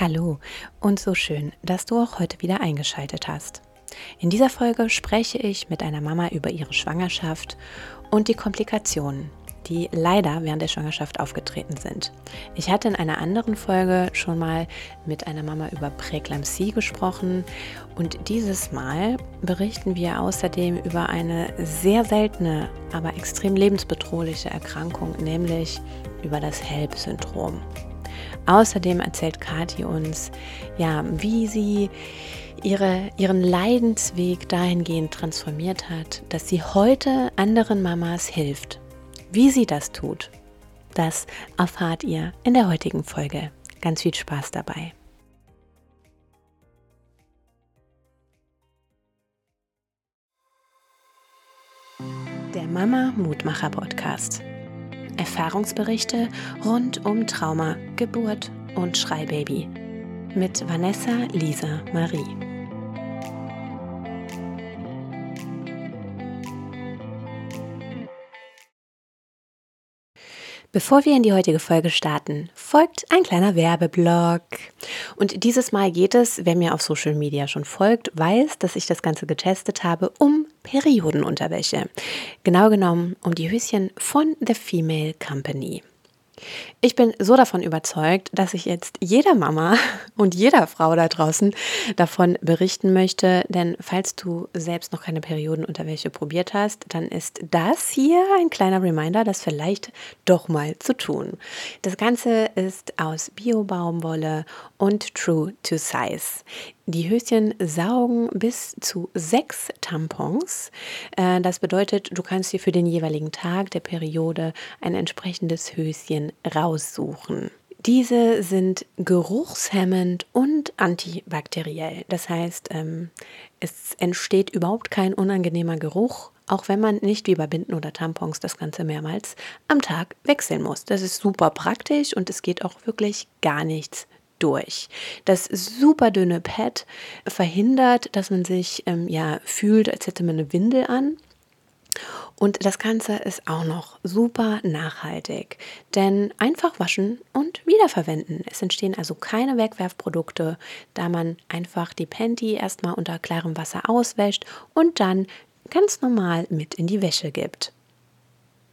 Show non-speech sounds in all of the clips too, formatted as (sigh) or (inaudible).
Hallo und so schön, dass du auch heute wieder eingeschaltet hast. In dieser Folge spreche ich mit einer Mama über ihre Schwangerschaft und die Komplikationen, die leider während der Schwangerschaft aufgetreten sind. Ich hatte in einer anderen Folge schon mal mit einer Mama über Präklampsie gesprochen und dieses Mal berichten wir außerdem über eine sehr seltene, aber extrem lebensbedrohliche Erkrankung, nämlich über das HELP-Syndrom. Außerdem erzählt Kathi uns, ja, wie sie ihre, ihren Leidensweg dahingehend transformiert hat, dass sie heute anderen Mamas hilft. Wie sie das tut, das erfahrt ihr in der heutigen Folge. Ganz viel Spaß dabei. Der Mama Mutmacher Podcast. Erfahrungsberichte rund um Trauma, Geburt und Schreibaby mit Vanessa Lisa Marie. Bevor wir in die heutige Folge starten, folgt ein kleiner Werbeblock. Und dieses Mal geht es, wer mir auf Social Media schon folgt, weiß, dass ich das Ganze getestet habe, um Periodenunterwäsche. Genau genommen um die Höschen von The Female Company. Ich bin so davon überzeugt, dass ich jetzt jeder Mama (laughs) und jeder Frau da draußen davon berichten möchte, denn falls du selbst noch keine Periodenunterwäsche probiert hast, dann ist das hier ein kleiner Reminder, das vielleicht doch mal zu tun. Das Ganze ist aus Bio-Baumwolle und True to Size. Die Höschen saugen bis zu sechs Tampons. Äh, das bedeutet, du kannst dir für den jeweiligen Tag der Periode ein entsprechendes Höschen raussuchen. Diese sind geruchshemmend und antibakteriell. Das heißt, ähm, es entsteht überhaupt kein unangenehmer Geruch, auch wenn man nicht wie bei Binden oder Tampons das Ganze mehrmals am Tag wechseln muss. Das ist super praktisch und es geht auch wirklich gar nichts durch. Das super dünne Pad verhindert, dass man sich ähm, ja fühlt, als hätte man eine Windel an. Und das Ganze ist auch noch super nachhaltig, denn einfach waschen und wiederverwenden. Es entstehen also keine Wegwerfprodukte, da man einfach die Panty erstmal unter klarem Wasser auswäscht und dann ganz normal mit in die Wäsche gibt.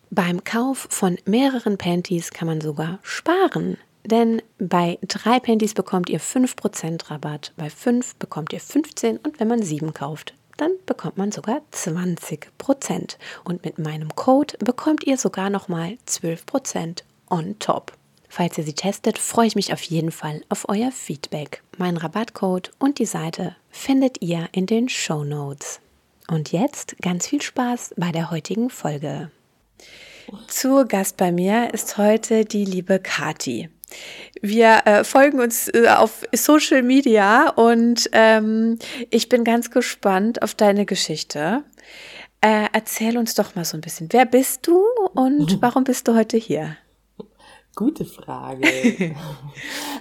Beim Kauf von mehreren Panties kann man sogar sparen. Denn bei drei Panties bekommt ihr 5% Rabatt, bei fünf bekommt ihr 15 und wenn man sieben kauft, dann bekommt man sogar 20%. Und mit meinem Code bekommt ihr sogar nochmal 12% on top. Falls ihr sie testet, freue ich mich auf jeden Fall auf euer Feedback. Mein Rabattcode und die Seite findet ihr in den Show Notes. Und jetzt ganz viel Spaß bei der heutigen Folge. Zu Gast bei mir ist heute die liebe Kati. Wir äh, folgen uns äh, auf Social Media und ähm, ich bin ganz gespannt auf deine Geschichte. Äh, erzähl uns doch mal so ein bisschen. Wer bist du und warum bist du heute hier? Gute Frage. (laughs)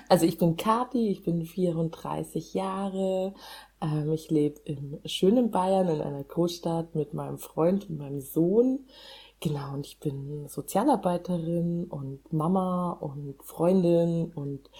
also ich bin Kathi, ich bin 34 Jahre. Ähm, ich lebe im schönen Bayern in einer Großstadt mit meinem Freund und meinem Sohn. Genau, und ich bin Sozialarbeiterin und Mama und Freundin und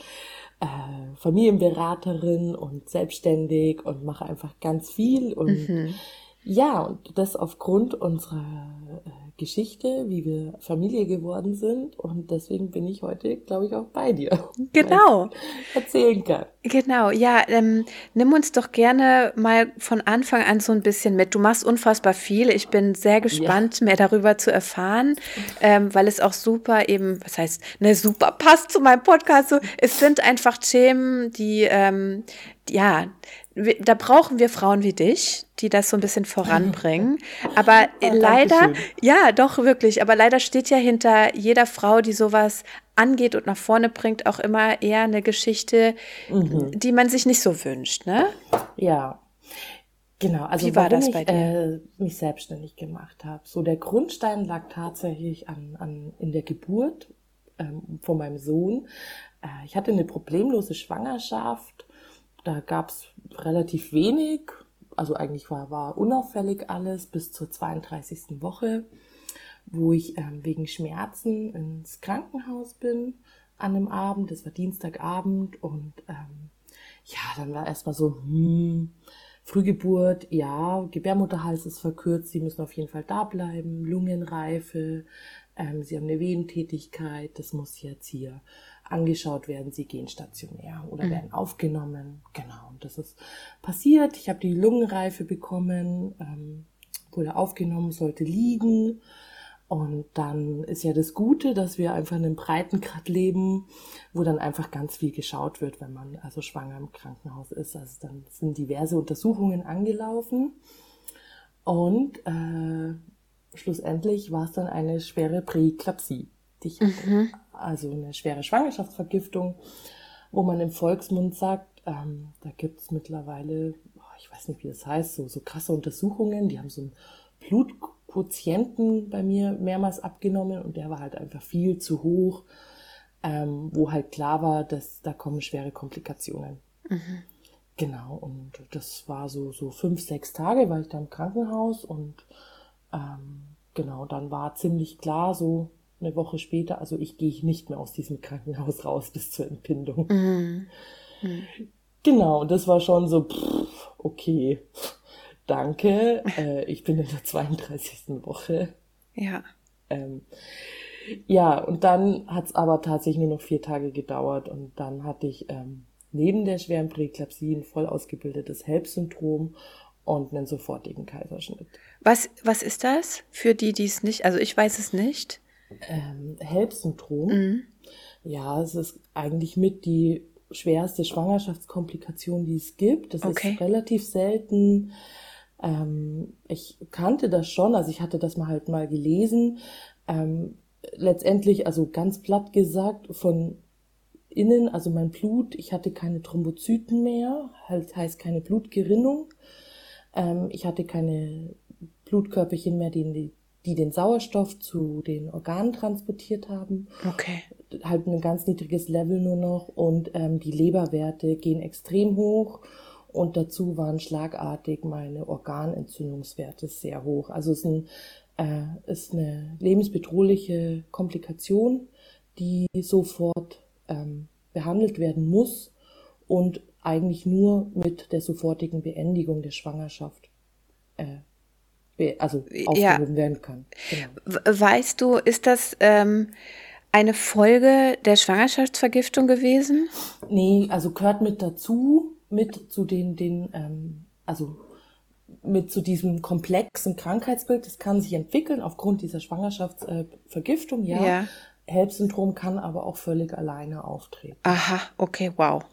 äh, Familienberaterin und selbstständig und mache einfach ganz viel. Und mhm. ja, und das aufgrund unserer äh, Geschichte, wie wir Familie geworden sind. Und deswegen bin ich heute, glaube ich, auch bei dir. (laughs) Genau. Erzählen kann. Genau, ja, ähm, nimm uns doch gerne mal von Anfang an so ein bisschen mit. Du machst unfassbar viel. Ich bin sehr gespannt, ja. mehr darüber zu erfahren, ähm, weil es auch super eben, was heißt, ne, super passt zu meinem Podcast. So, es sind einfach Themen, die, ähm, ja, da brauchen wir Frauen wie dich, die das so ein bisschen voranbringen. Aber (laughs) oh, leider, ja, doch wirklich. Aber leider steht ja hinter jeder Frau, die sowas angeht und nach vorne bringt, auch immer eher eine Geschichte, mhm. die man sich nicht so wünscht, ne? Ja. Genau, also wie war das bei ich, dir? Äh, mich selbstständig gemacht habe. So der Grundstein lag tatsächlich an, an in der Geburt ähm, von meinem Sohn. Äh, ich hatte eine problemlose Schwangerschaft da gab es relativ wenig, also eigentlich war, war unauffällig alles bis zur 32. Woche, wo ich ähm, wegen Schmerzen ins Krankenhaus bin. an dem Abend, das war Dienstagabend und ähm, ja, dann war erstmal so, hm, Frühgeburt, ja, Gebärmutterhals ist verkürzt, sie müssen auf jeden Fall da bleiben, Lungenreife, ähm, sie haben eine Wehentätigkeit, das muss jetzt hier angeschaut werden, sie gehen stationär oder mhm. werden aufgenommen. Genau, und das ist passiert. Ich habe die Lungenreife bekommen, ähm, wurde aufgenommen, sollte liegen. Und dann ist ja das Gute, dass wir einfach in einem Breitengrad leben, wo dann einfach ganz viel geschaut wird, wenn man also schwanger im Krankenhaus ist. Also dann sind diverse Untersuchungen angelaufen. Und äh, schlussendlich war es dann eine schwere Präeklampsie, die ich hatte. Mhm. Also eine schwere Schwangerschaftsvergiftung, wo man im Volksmund sagt, ähm, da gibt es mittlerweile, ich weiß nicht, wie das heißt, so, so krasse Untersuchungen, die haben so ein Blut Quotienten bei mir mehrmals abgenommen und der war halt einfach viel zu hoch, ähm, wo halt klar war, dass da kommen schwere Komplikationen. Mhm. Genau, und das war so, so fünf, sechs Tage war ich da im Krankenhaus und ähm, genau, dann war ziemlich klar, so eine Woche später, also ich gehe nicht mehr aus diesem Krankenhaus raus bis zur Entbindung. Mhm. Mhm. Genau, und das war schon so, pff, okay, danke, äh, ich bin in der 32. Woche. Ja. Ähm, ja, und dann hat es aber tatsächlich nur noch vier Tage gedauert und dann hatte ich ähm, neben der schweren Präeklampsie ein voll ausgebildetes HELP-Syndrom und einen sofortigen Kaiserschnitt. Was, was ist das für die, die es nicht, also ich weiß es nicht. Ähm, HELP-Syndrom, mhm. ja, es ist eigentlich mit die schwerste Schwangerschaftskomplikation, die es gibt. Das okay. ist relativ selten. Ähm, ich kannte das schon, also ich hatte das mal halt mal gelesen. Ähm, letztendlich, also ganz platt gesagt, von innen, also mein Blut, ich hatte keine Thrombozyten mehr, halt heißt keine Blutgerinnung. Ähm, ich hatte keine Blutkörperchen mehr, die, die den Sauerstoff zu den Organen transportiert haben. Okay. Halt ein ganz niedriges Level nur noch und ähm, die Leberwerte gehen extrem hoch und dazu waren schlagartig meine Organentzündungswerte sehr hoch. Also es ist, ein, äh, ist eine lebensbedrohliche Komplikation, die sofort ähm, behandelt werden muss und eigentlich nur mit der sofortigen Beendigung der Schwangerschaft äh, also aufgehoben ja. werden kann. Genau. Weißt du, ist das ähm, eine Folge der Schwangerschaftsvergiftung gewesen? Nee, also gehört mit dazu mit zu den, den ähm, also mit zu diesem komplexen Krankheitsbild. Das kann sich entwickeln aufgrund dieser Schwangerschaftsvergiftung, äh, ja. ja. HELP-Syndrom kann aber auch völlig alleine auftreten. Aha, okay, wow.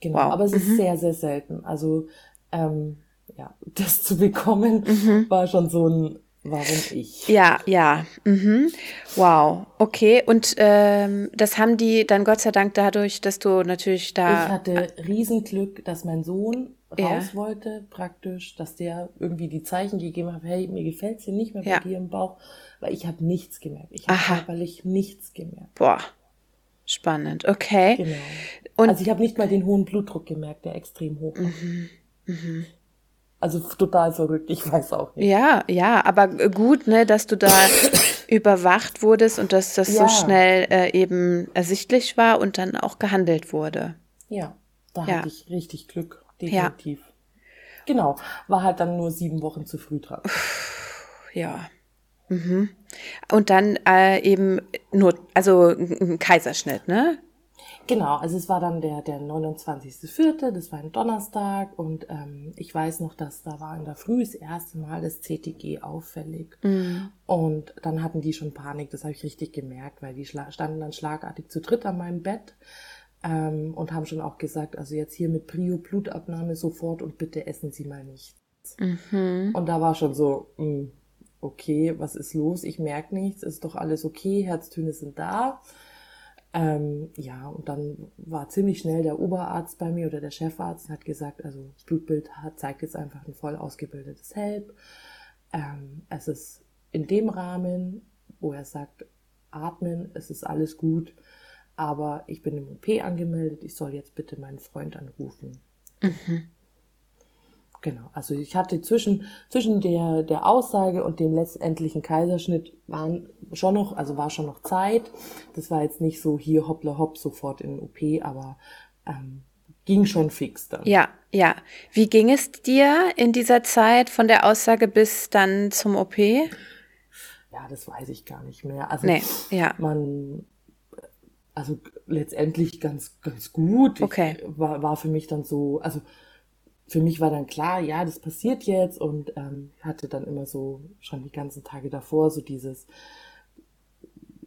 Genau, wow. aber es ist mhm. sehr, sehr selten. Also ähm, ja, das zu bekommen mhm. war schon so ein Warum ich? Ja, ja. Mhm. Wow. Okay. Und ähm, das haben die dann Gott sei Dank dadurch, dass du natürlich da. Ich hatte Riesenglück, dass mein Sohn raus ja. wollte, praktisch, dass der irgendwie die Zeichen gegeben hat, hey, mir gefällt's hier nicht mehr bei ja. dir im Bauch, weil ich habe nichts gemerkt. Ich habe körperlich nichts gemerkt. Boah. Spannend, okay. Genau. Und also ich habe nicht mal den hohen Blutdruck gemerkt, der extrem hoch war. Mhm. Mhm. Also total verrückt, ich weiß auch nicht. Ja, ja, aber gut, ne, dass du da (coughs) überwacht wurdest und dass das ja. so schnell äh, eben ersichtlich war und dann auch gehandelt wurde. Ja, da ja. hatte ich richtig Glück, definitiv. Ja. Genau, war halt dann nur sieben Wochen zu früh dran. Ja. Mhm. Und dann äh, eben nur, also ein Kaiserschnitt, ne? Genau, also es war dann der, der 29.04., das war ein Donnerstag und ähm, ich weiß noch, dass da war in der Früh das erste Mal das CTG auffällig. Mhm. Und dann hatten die schon Panik, das habe ich richtig gemerkt, weil die standen dann schlagartig zu dritt an meinem Bett ähm, und haben schon auch gesagt, also jetzt hier mit Prio Blutabnahme sofort und bitte essen Sie mal nichts. Mhm. Und da war schon so, mh, hm, okay, was ist los? Ich merke nichts, ist doch alles okay, Herztöne sind da. Ähm, ja, und dann war ziemlich schnell der Oberarzt bei mir oder der Chefarzt hat gesagt, also das Blutbild zeigt jetzt einfach ein voll ausgebildetes HELP. Ähm, es ist in dem Rahmen, wo er sagt, atmen, es ist alles gut, aber ich bin im OP angemeldet, ich soll jetzt bitte meinen Freund anrufen. Mhm. Genau. Also ich hatte zwischen, zwischen der, der Aussage und dem letztendlichen Kaiserschnitt waren schon noch, also war schon noch Zeit. Das war jetzt nicht so hier hoppla hopp sofort in den OP, aber ähm, ging schon fix dann. Ja, ja. Wie ging es dir in dieser Zeit von der Aussage bis dann zum OP? Ja, das weiß ich gar nicht mehr. Also Nee, ja. man, also letztendlich ganz, ganz gut. Okay. Ich, war, war für mich dann so, also für mich war dann klar, ja, das passiert jetzt und ähm, hatte dann immer so schon die ganzen Tage davor so dieses,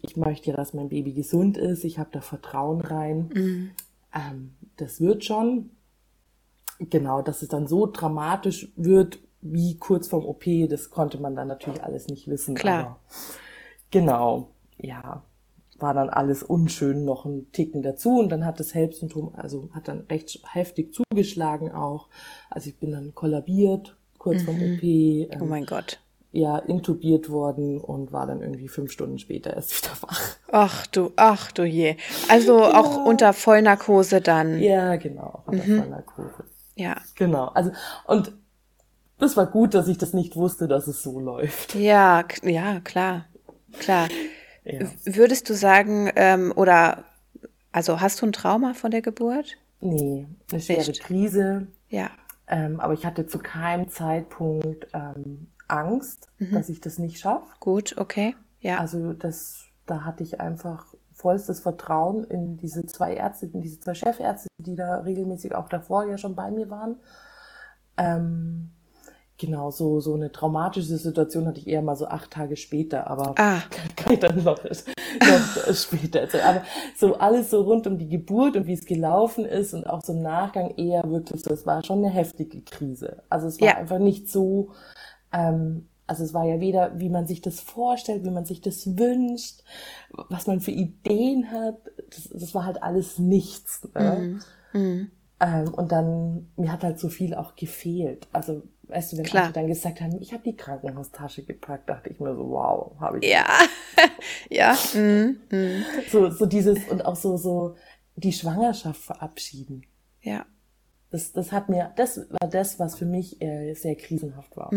ich möchte ja, dass mein Baby gesund ist, ich habe da Vertrauen rein. Mhm. Ähm, das wird schon. Genau, dass es dann so dramatisch wird wie kurz vorm OP, das konnte man dann natürlich alles nicht wissen. Klar. Genau, ja, war dann alles unschön noch ein Ticken dazu und dann hat das HELP-Syndrom, also hat dann recht heftig zugeschlagen auch. Also ich bin dann kollabiert kurz vorm OP. Oh Ähm, mein Gott. ja, intubiert worden und war dann irgendwie fünf Stunden später erst wieder wach. Ach du, ach du je. Also auch unter Vollnarkose dann. Ja, genau, unter Vollnarkose. Ja. Genau, also und das war gut, dass ich das nicht wusste, dass es so läuft. Ja, ja, klar. Klar. Ja. Würdest du sagen, ähm, oder also hast du ein Trauma von der Geburt? Nee, eine schwere Nicht. Krise, Ja. ähm, aber ich hatte zu keinem Zeitpunkt ähm, Angst, dass ich das nicht schaffe. Gut, okay. Ja. Also das, da hatte ich einfach vollstes Vertrauen in diese zwei Ärzte, in diese zwei Chefärzte, die da regelmäßig auch davor ja schon bei mir waren. Ähm, genau, so, so eine traumatische Situation hatte ich eher mal so acht Tage später, aber ah, (laughs) kann ich dann noch, noch später erzählen. Aber so alles so rund um die Geburt und wie es gelaufen ist und auch so im Nachgang eher wirklich so, es war schon eine heftige Krise. Also es war Ja. einfach nicht so, ähm, also es war ja weder, wie man sich das vorstellt, wie man sich das wünscht, was man für Ideen hat. Das, das war halt alles nichts. Ne? mhm. Ähm, und dann, mir hat halt so viel auch gefehlt. Also, weißt du, wenn Klar. Leute dann gesagt haben, ich habe die Krankenhaustasche gepackt, dachte ich mir so, wow, habe ich ja. (laughs) ja. Mhm. Mhm. so, so dieses und auch so, so die Schwangerschaft verabschieden. Ja. Das, das hat mir, das war das, was für mich äh, sehr krisenhaft war.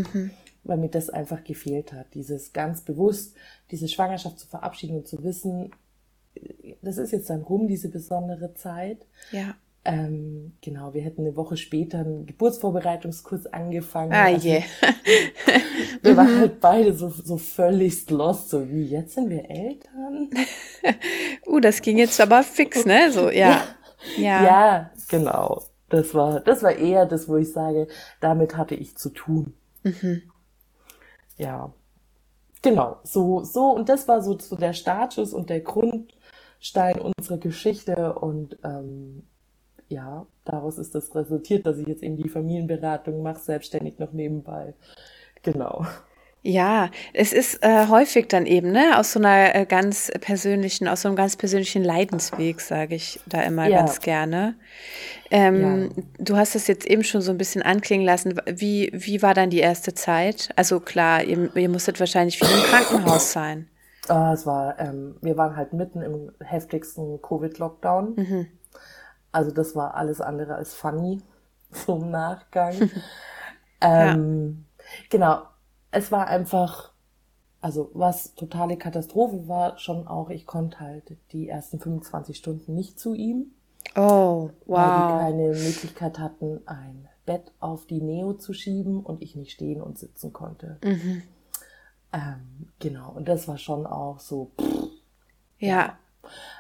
Weil mir das einfach gefehlt hat. Dieses ganz bewusst, diese Schwangerschaft zu verabschieden und zu wissen, äh, das ist jetzt dann rum, diese besondere Zeit. Ja. Ähm, genau, wir hätten eine Woche später einen Geburtsvorbereitungskurs angefangen. Ah Also je. (laughs) wir waren halt beide so, so völlig lost, so wie jetzt sind wir Eltern. (laughs) Uh, das ging jetzt aber fix, ne? So, (laughs) ja. Ja. Ja, genau. Das war, das war eher das, wo ich sage, damit hatte ich zu tun. Ja. Genau, so, so, und das war so, so der Startschuss und der Grundstein unserer Geschichte und ähm, ja, daraus ist das resultiert, dass ich jetzt eben die Familienberatung mache, selbstständig noch nebenbei. Genau. Ja, es ist äh, häufig dann eben, ne, aus so einer äh, ganz persönlichen, aus so einem ganz persönlichen Leidensweg, sage ich da immer Ja. ganz gerne. Ähm, Du hast es jetzt eben schon so ein bisschen anklingen lassen. Wie, wie war dann die erste Zeit? Also klar, ihr, ihr musstet wahrscheinlich viel im Krankenhaus sein. Ah, es war, ähm, wir waren halt mitten im heftigsten Covid-Lockdown. Also das war alles andere als funny, (laughs) im Nachgang. (laughs) ähm, Genau, es war einfach, also was totale Katastrophe war, schon auch, ich konnte halt die ersten 25 Stunden nicht zu ihm, Oh, weil die wow. keine Möglichkeit hatten, ein Bett auf die Neo zu schieben und ich nicht stehen und sitzen konnte. Mhm. Ähm, genau, und das war schon auch so, pff, Ja,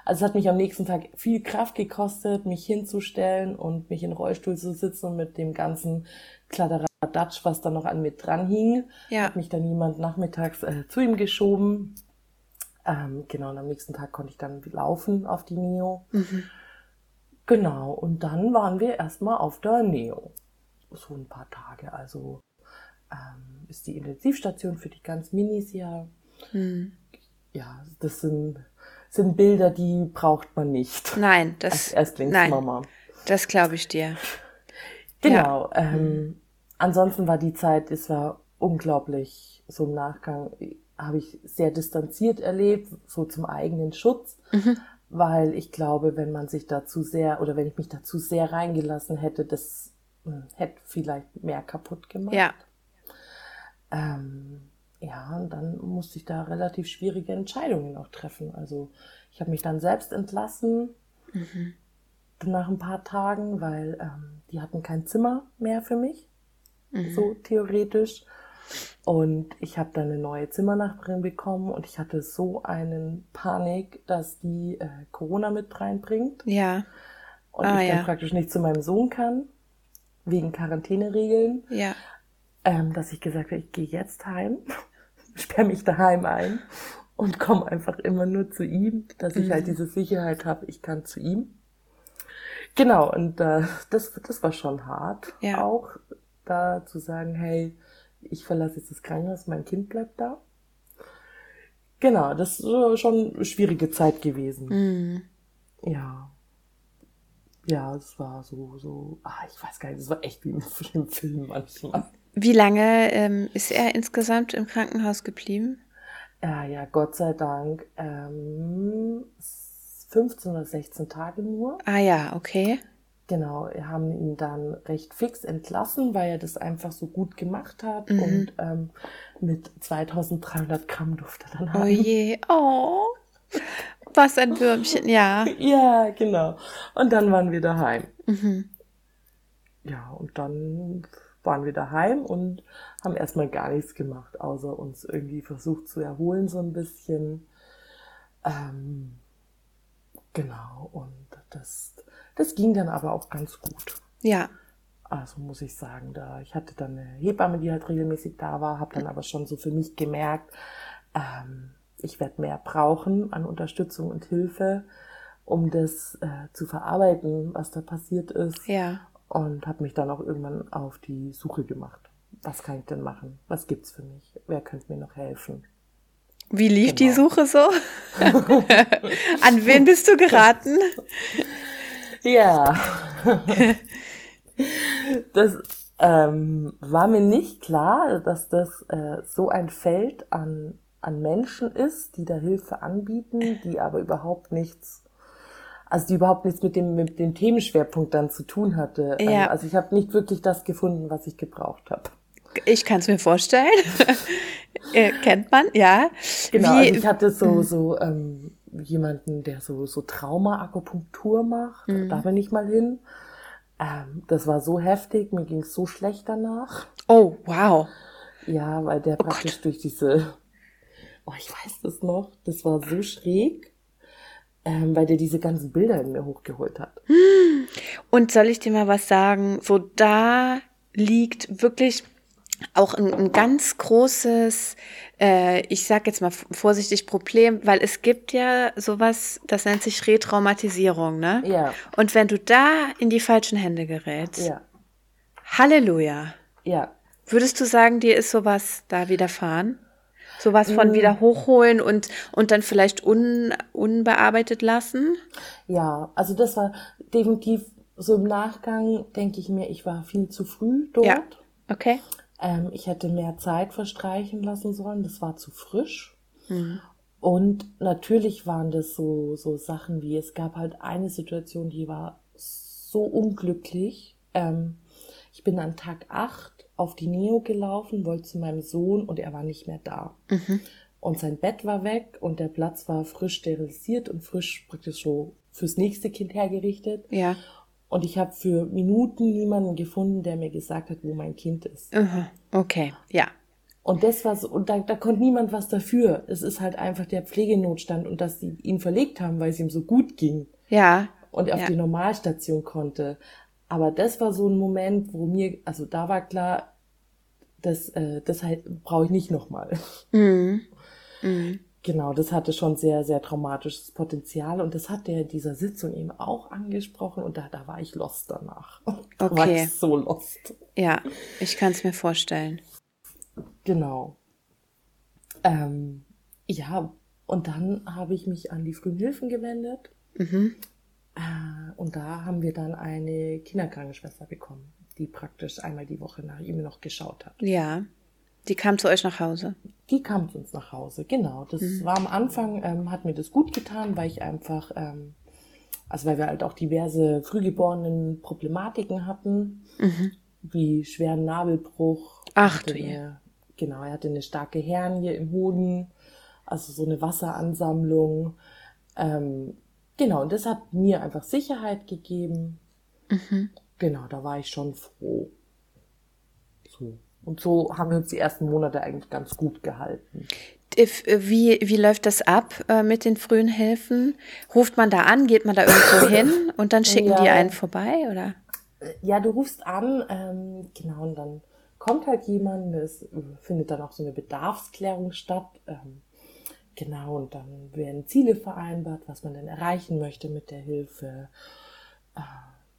Also es hat mich am nächsten Tag viel Kraft gekostet, mich hinzustellen und mich in den Rollstuhl zu sitzen und mit dem ganzen Kladderadatsch, was da noch an mir dran hing, Ja. hat mich dann jemand nachmittags äh, zu ihm geschoben. Ähm, genau, und am nächsten Tag konnte ich dann laufen auf die Neo. Genau, und dann waren wir erstmal auf der Neo. So ein paar Tage. Also ähm, ist die Intensivstation für die ganz Minis ja ja, das sind, sind Bilder, die braucht man nicht nein, (laughs) als das, Erstlingsmama. nein, das glaube ich dir. Genau. Ähm, ansonsten war die Zeit, es war unglaublich, so im Nachgang habe ich sehr distanziert erlebt, so zum eigenen Schutz, weil ich glaube, wenn man sich dazu sehr oder wenn ich mich dazu sehr reingelassen hätte, das hm, hätte vielleicht mehr kaputt gemacht. Ja. Ähm, ja, und dann musste ich da relativ schwierige Entscheidungen auch treffen. Also ich habe mich dann selbst entlassen Mhm. nach ein paar Tagen, weil ähm, die hatten kein Zimmer mehr für mich, Mhm. so theoretisch. Und ich habe dann eine neue Zimmernachbarin bekommen und ich hatte so einen Panik, dass die äh, Corona mit reinbringt Ja. und Ah, ich dann ja. praktisch nicht zu meinem Sohn kann, wegen Quarantäneregeln, Ja. ähm, dass ich gesagt habe, ich gehe jetzt heim, sperre mich daheim ein und komme einfach immer nur zu ihm, dass ich Mhm. halt diese Sicherheit habe, ich kann zu ihm. Genau, und äh, das, das war schon hart, Ja. auch da zu sagen, hey, ich verlasse jetzt das Krankenhaus, mein Kind bleibt da. Genau, das ist äh, schon eine schwierige Zeit gewesen. Mhm. Ja. Ja, es war so, so, ah, ich weiß gar nicht, es war echt wie im (laughs) Film manchmal. Wie lange ähm, ist er insgesamt im Krankenhaus geblieben? Ja, ja, Gott sei Dank, ähm, 15 oder 16 Tage nur. Ah ja, okay. Genau, wir haben ihn dann recht fix entlassen, weil er das einfach so gut gemacht hat Mhm. und ähm, mit 2300 Gramm durfte er dann Oh haben. je, oh. Was ein Würmchen, ja. (laughs) Ja, genau. Und dann waren wir daheim. Mhm. Ja, und dann waren wir daheim und haben erstmal gar nichts gemacht, außer uns irgendwie versucht zu erholen so ein bisschen. Ähm, genau, und das, das ging dann aber auch ganz gut. Ja. Also muss ich sagen, da ich hatte dann eine Hebamme, die halt regelmäßig da war, habe dann aber schon so für mich gemerkt, ähm, ich werde mehr brauchen an Unterstützung und Hilfe, um das äh, zu verarbeiten, was da passiert ist Ja. Und habe mich dann auch irgendwann auf die Suche gemacht. Was kann ich denn machen? Was gibt's für mich? Wer könnte mir noch helfen? Wie lief die Genau. Suche so? (laughs) An wen bist du geraten? Ja, das ähm, war mir nicht klar, dass das äh, so ein Feld an, an Menschen ist, die da Hilfe anbieten, die aber überhaupt nichts, also die überhaupt nichts mit dem, mit dem Themenschwerpunkt dann zu tun hatte. Ähm, Ja. Also ich habe nicht wirklich das gefunden, was ich gebraucht habe. Ich kann es mir vorstellen. (laughs) äh, kennt man, ja. Genau, Wie, also ich hatte so, so ähm, jemanden, der so, so Trauma-Akupunktur macht. Mhm. Da bin ich mal hin. Ähm, das war so heftig, mir ging es so schlecht danach. oh, wow. Ja, weil der praktisch durch diese, oh, ich weiß das noch, das war so schräg, ähm, weil der diese ganzen Bilder in mir hochgeholt hat. Und soll ich dir mal was sagen? So da liegt wirklich auch ein, ein ganz großes, äh, ich sag jetzt mal vorsichtig Problem, weil es gibt ja sowas, das nennt sich Retraumatisierung, ne? Ja, Und wenn du da in die falschen Hände gerätst, ja, Halleluja. ja. Würdest du sagen, dir ist sowas da widerfahren? Sowas Mm. von wieder hochholen und, und dann vielleicht un, unbearbeitet lassen? Ja, also das war definitiv so im Nachgang, denke ich mir, ich war viel zu früh dort. Ja. Okay. Ähm, ich hätte mehr Zeit verstreichen lassen sollen. Das war zu frisch. Mhm. Und natürlich waren das so, so Sachen wie, es gab halt eine Situation, die war so unglücklich. Ähm, ich bin an Tag 8 auf die Neo gelaufen, wollte zu meinem Sohn und er war nicht mehr da. Mhm. Und sein Bett war weg und der Platz war frisch sterilisiert und frisch praktisch so fürs nächste Kind hergerichtet. Ja. Und ich habe für Minuten niemanden gefunden, der mir gesagt hat, wo mein Kind ist. Aha. Okay. Ja. Und das war so, und da, da konnte niemand was dafür. Es ist halt einfach der Pflegenotstand und dass sie ihn verlegt haben, weil es ihm so gut ging Ja. und er auf Ja. die Normalstation konnte. Aber das war so ein Moment, wo mir, also da war klar, das, äh, das halt brauche ich nicht nochmal. (laughs) Mhm. Mhm. Genau, das hatte schon sehr, sehr traumatisches Potenzial und das hat der in dieser Sitzung eben auch angesprochen und da, da war ich lost danach. (laughs) Da war Okay. ich so lost. Ja, ich kann es mir vorstellen. Genau. Ähm, ja, und dann habe ich mich an die frühen Hilfen gewendet. Mhm. Äh, und da haben wir dann eine Kinderkrankenschwester bekommen, die praktisch einmal die Woche nach ihm noch geschaut hat. Ja. Die kam zu euch nach Hause. Die kam zu uns nach Hause, genau. Das war am Anfang, ähm, hat mir das gut getan, weil ich einfach ähm, also weil wir halt auch diverse frühgeborenen Problematiken hatten, mhm. wie schweren Nabelbruch. Ach du je. Genau, er hatte eine starke Hernie im Hoden, also so eine Wasseransammlung. Ähm, genau, und das hat mir einfach Sicherheit gegeben. Mhm. Genau, da war ich schon froh. So. Und so haben wir uns die ersten Monate eigentlich ganz gut gehalten. Wie, wie läuft das ab äh, mit den frühen Hilfen? Ruft man da an, geht man da irgendwo (coughs) hin und dann schicken ja. die einen vorbei, oder? Ja, du rufst an, ähm, genau, und dann kommt halt jemand, es findet dann auch so eine Bedarfsklärung statt. Ähm, genau, und dann werden Ziele vereinbart, was man denn erreichen möchte mit der Hilfe. Äh,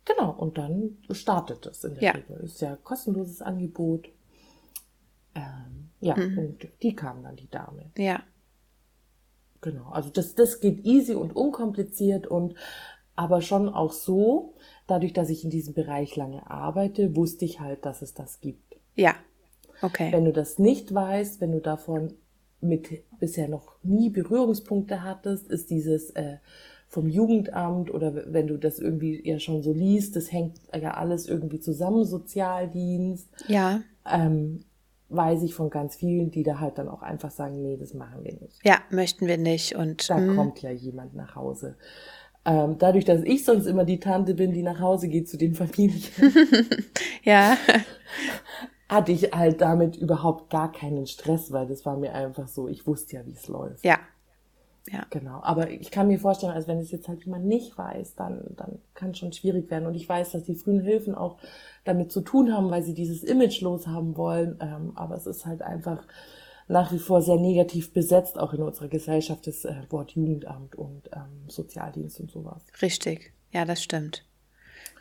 genau, und dann startet es in der ja. Regel. Ist ja kostenloses Angebot. Ähm, ja, mhm. und die kam dann, die Dame. Ja. Genau, also das, das geht easy und unkompliziert und aber schon auch so, dadurch, dass ich in diesem Bereich lange arbeite, wusste ich halt, dass es das gibt. Ja, okay. Wenn du das nicht weißt, wenn du davon mit bisher noch nie Berührungspunkte hattest, ist dieses äh, vom Jugendamt oder wenn du das irgendwie ja schon so liest, das hängt ja alles irgendwie zusammen, Sozialdienst. Ja. Ähm, weiß ich von ganz vielen, die da halt dann auch einfach sagen, nee, das machen wir nicht. Ja, möchten wir nicht. Und da mh. kommt ja jemand nach Hause. Ähm, dadurch, dass ich sonst immer die Tante bin, die nach Hause geht zu den Familien. (laughs) ja. (laughs) hatte ich halt damit überhaupt gar keinen Stress, weil das war mir einfach so, ich wusste ja, wie es läuft. Ja, ja. Genau. Aber ich kann mir vorstellen, als wenn es jetzt halt jemand nicht weiß, dann, dann kann es schon schwierig werden. Und ich weiß, dass die frühen Hilfen auch damit zu tun haben, weil sie dieses Image loshaben wollen. Ähm, aber es ist halt einfach nach wie vor sehr negativ besetzt, auch in unserer Gesellschaft, das äh, Wort Jugendamt und ähm, Sozialdienst und sowas. Richtig. Ja, das stimmt.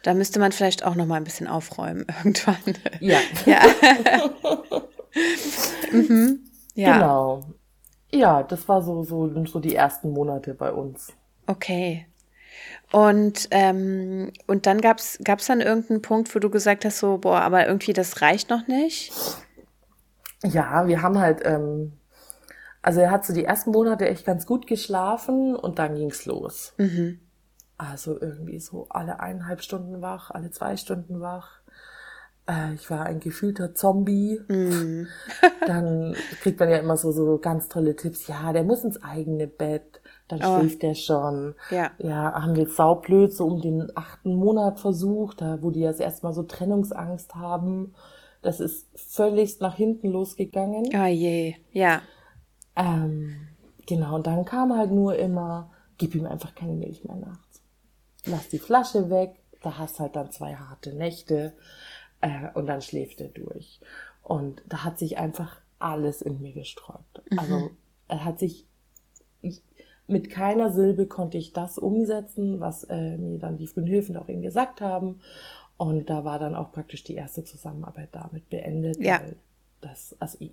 Da müsste man vielleicht auch noch mal ein bisschen aufräumen (laughs) irgendwann. Ja. ja. (laughs) mhm. ja. Genau. Ja, das war so, so, so die ersten Monate bei uns. Okay. Und, ähm, und dann gab's gab's dann irgendeinen Punkt, wo du gesagt hast, so, boah, aber irgendwie das reicht noch nicht? Ja, wir haben halt, ähm, also er hat so die ersten Monate echt ganz gut geschlafen und dann ging's los. Mhm. Also irgendwie so alle eineinhalb Stunden wach, alle zwei Stunden wach. Äh, ich war ein gefühlter Zombie. Mm. Dann kriegt man ja immer so, so ganz tolle Tipps. Ja, der muss ins eigene Bett. Dann oh. schläft der schon. Ja. Ja, haben wir jetzt saublöd so um den achten Monat versucht, da wo die jetzt erstmal so Trennungsangst haben. Das ist völlig nach hinten losgegangen. Ah je, ja. Ähm, genau, und dann kam halt nur immer, gib ihm einfach keine Milch mehr nachts. Lass die Flasche weg, da hast halt dann zwei harte Nächte äh, und dann schläft er durch. Und da hat sich einfach alles in mir gesträubt. Mhm. Also er hat sich ich, mit keiner Silbe konnte ich das umsetzen, was äh, mir dann die frühen Hilfen auch eben gesagt haben. Und da war dann auch praktisch die erste Zusammenarbeit damit beendet. Ja. das, also ich,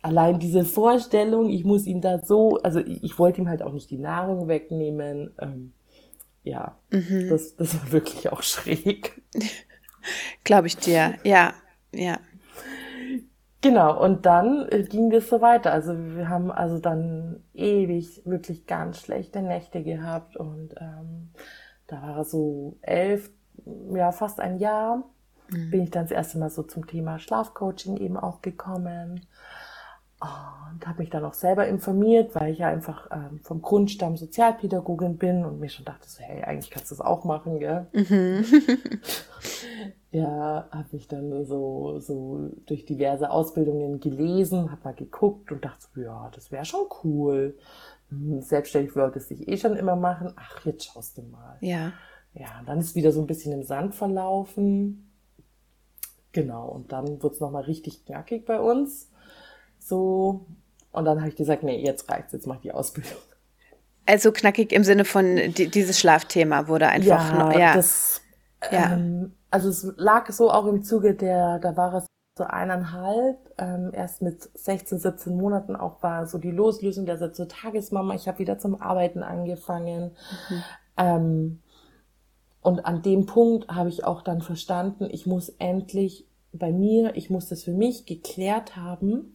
allein diese Vorstellung, ich muss ihm da so, also ich, ich wollte ihm halt auch nicht die Nahrung wegnehmen. Ähm, ja, mhm. das, das war wirklich auch schräg. (laughs) Glaube ich dir, ja, ja. Genau, und dann äh, ging das so weiter. Also wir haben also dann ewig wirklich ganz schlechte Nächte gehabt und ähm, da war so elf, ja fast ein Jahr, mhm. bin ich dann das erste Mal so zum Thema Schlafcoaching eben auch gekommen und habe mich dann auch selber informiert, weil ich ja einfach ähm, vom Grundstamm Sozialpädagogin bin und mir schon dachte so, hey, eigentlich kannst du das auch machen, gell? Mhm. (laughs) (laughs) ja, habe mich dann so so durch diverse Ausbildungen gelesen, habe mal geguckt und dachte so, ja, das wäre schon cool. Hm, selbstständig wolltest dich eh schon immer machen. Ach, jetzt schaust du mal. Ja. Ja, und dann ist wieder so ein bisschen im Sand verlaufen. Genau, und dann wird's noch mal richtig knackig bei uns so. Und dann habe ich gesagt, nee, jetzt reicht's, jetzt mach ich die Ausbildung. Also knackig im Sinne von die, dieses Schlafthema wurde einfach ja, noch, ja. Das, ja. Ähm, also es lag so auch im Zuge der, da war es so eineinhalb, ähm, erst mit 16, 17 Monaten auch war so die Loslösung der so zur Tagesmama. Ich habe wieder zum Arbeiten angefangen. Mhm. Ähm, und an dem Punkt habe ich auch dann verstanden, ich muss endlich bei mir, ich muss das für mich geklärt haben,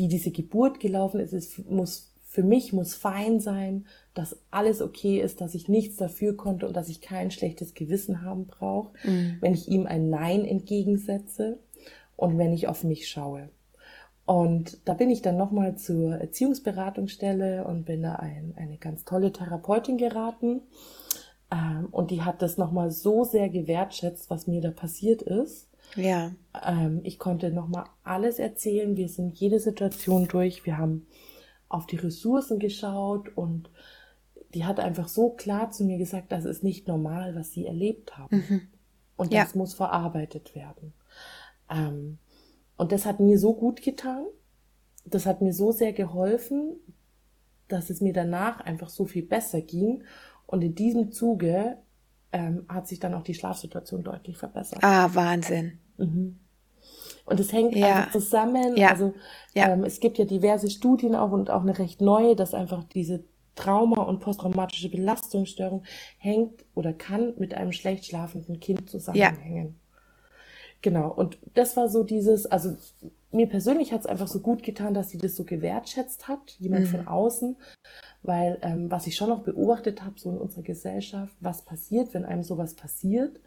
wie diese Geburt gelaufen ist. Es muss für mich muss fein sein, dass alles okay ist, dass ich nichts dafür konnte und dass ich kein schlechtes Gewissen haben brauche, mhm. wenn ich ihm ein Nein entgegensetze und wenn ich auf mich schaue. Und da bin ich dann nochmal zur Erziehungsberatungsstelle und bin da ein, eine ganz tolle Therapeutin geraten. Ähm, und die hat das nochmal so sehr gewertschätzt, was mir da passiert ist. Ja. Ähm, ich konnte nochmal alles erzählen. Wir sind jede Situation durch. Wir haben auf die Ressourcen geschaut und die hat einfach so klar zu mir gesagt, das ist nicht normal, was sie erlebt haben. Mhm. Und das ja. muss verarbeitet werden. Ähm, und das hat mir so gut getan. Das hat mir so sehr geholfen, dass es mir danach einfach so viel besser ging. Und in diesem Zuge ähm, hat sich dann auch die Schlafsituation deutlich verbessert. Ah, Wahnsinn. Mhm. Und es hängt ja. einfach zusammen. Ja. Also ja. Ähm, es gibt ja diverse Studien auch und auch eine recht neue, dass einfach diese Trauma und posttraumatische Belastungsstörung hängt oder kann mit einem schlecht schlafenden Kind zusammenhängen. Genau, und das war so dieses, also mir persönlich hat es einfach so gut getan, dass sie das so gewertschätzt hat, jemand mhm. von außen, weil ähm, was ich schon noch beobachtet habe, so in unserer Gesellschaft, was passiert, wenn einem sowas passiert,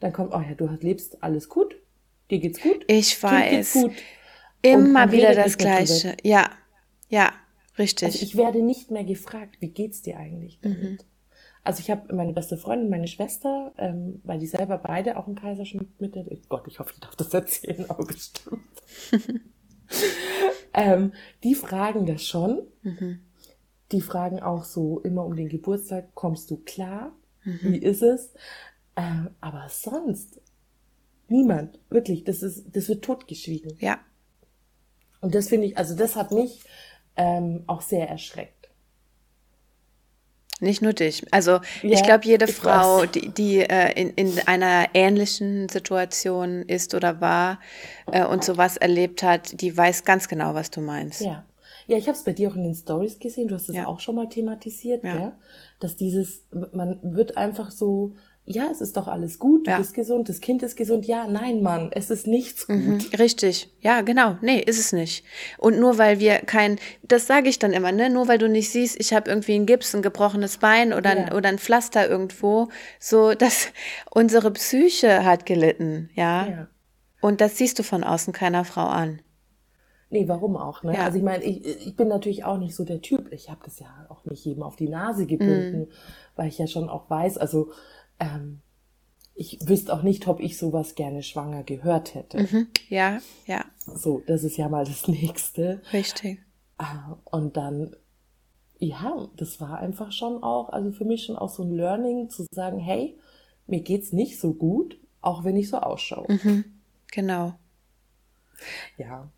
dann kommt, oh ja, du lebst alles gut, dir geht's gut. Ich weiß. Gut. Immer wieder das Gleiche. Ja, ja, richtig. Also ich werde nicht mehr gefragt, wie geht's dir eigentlich damit? Mhm. Also ich habe meine beste Freundin, meine Schwester, ähm, weil die selber beide auch einen Kaiserschnitt mit der, Gott, ich hoffe, ich darf das erzählen, (laughs) aber bestimmt. (laughs) ähm, die fragen das schon. Mhm. Die fragen auch so immer um den Geburtstag, kommst du klar? Mhm. Wie ist es? Äh, aber sonst niemand, wirklich, das ist, das wird totgeschwiegen. Ja. Und das finde ich, also das hat mich ähm, auch sehr erschreckt. Nicht nur dich. Also ja, ich glaube, jede ich Frau, weiß. die, die äh, in, in einer ähnlichen Situation ist oder war äh, und sowas erlebt hat, die weiß ganz genau, was du meinst. Ja. Ja, ich habe es bei dir auch in den Stories gesehen, du hast es ja. auch schon mal thematisiert, ja. ja. Dass dieses, man wird einfach so ja, es ist doch alles gut, du ja. bist gesund, das Kind ist gesund. Ja, nein, Mann, es ist nichts gut. Mhm, richtig. Ja, genau. Nee, ist es nicht. Und nur weil wir kein, das sage ich dann immer, ne, nur weil du nicht siehst, ich habe irgendwie einen Gips, ein gebrochenes Bein oder, ja. ein, oder ein Pflaster irgendwo, so, dass (laughs) unsere Psyche hat gelitten, ja? ja. Und das siehst du von außen keiner Frau an. Nee, warum auch? Ne? Ja. Also ich meine, ich, ich bin natürlich auch nicht so der Typ. Ich habe das ja auch nicht jedem auf die Nase gebunden, mm. weil ich ja schon auch weiß, also ähm, ich wüsste auch nicht, ob ich sowas gerne schwanger gehört hätte. Mhm. Ja, ja. So, das ist ja mal das Nächste. Richtig. Ah, und dann, ja, das war einfach schon auch, also für mich schon auch so ein Learning zu sagen, hey, mir geht's nicht so gut, auch wenn ich so ausschaue. Mhm. Genau. Ja.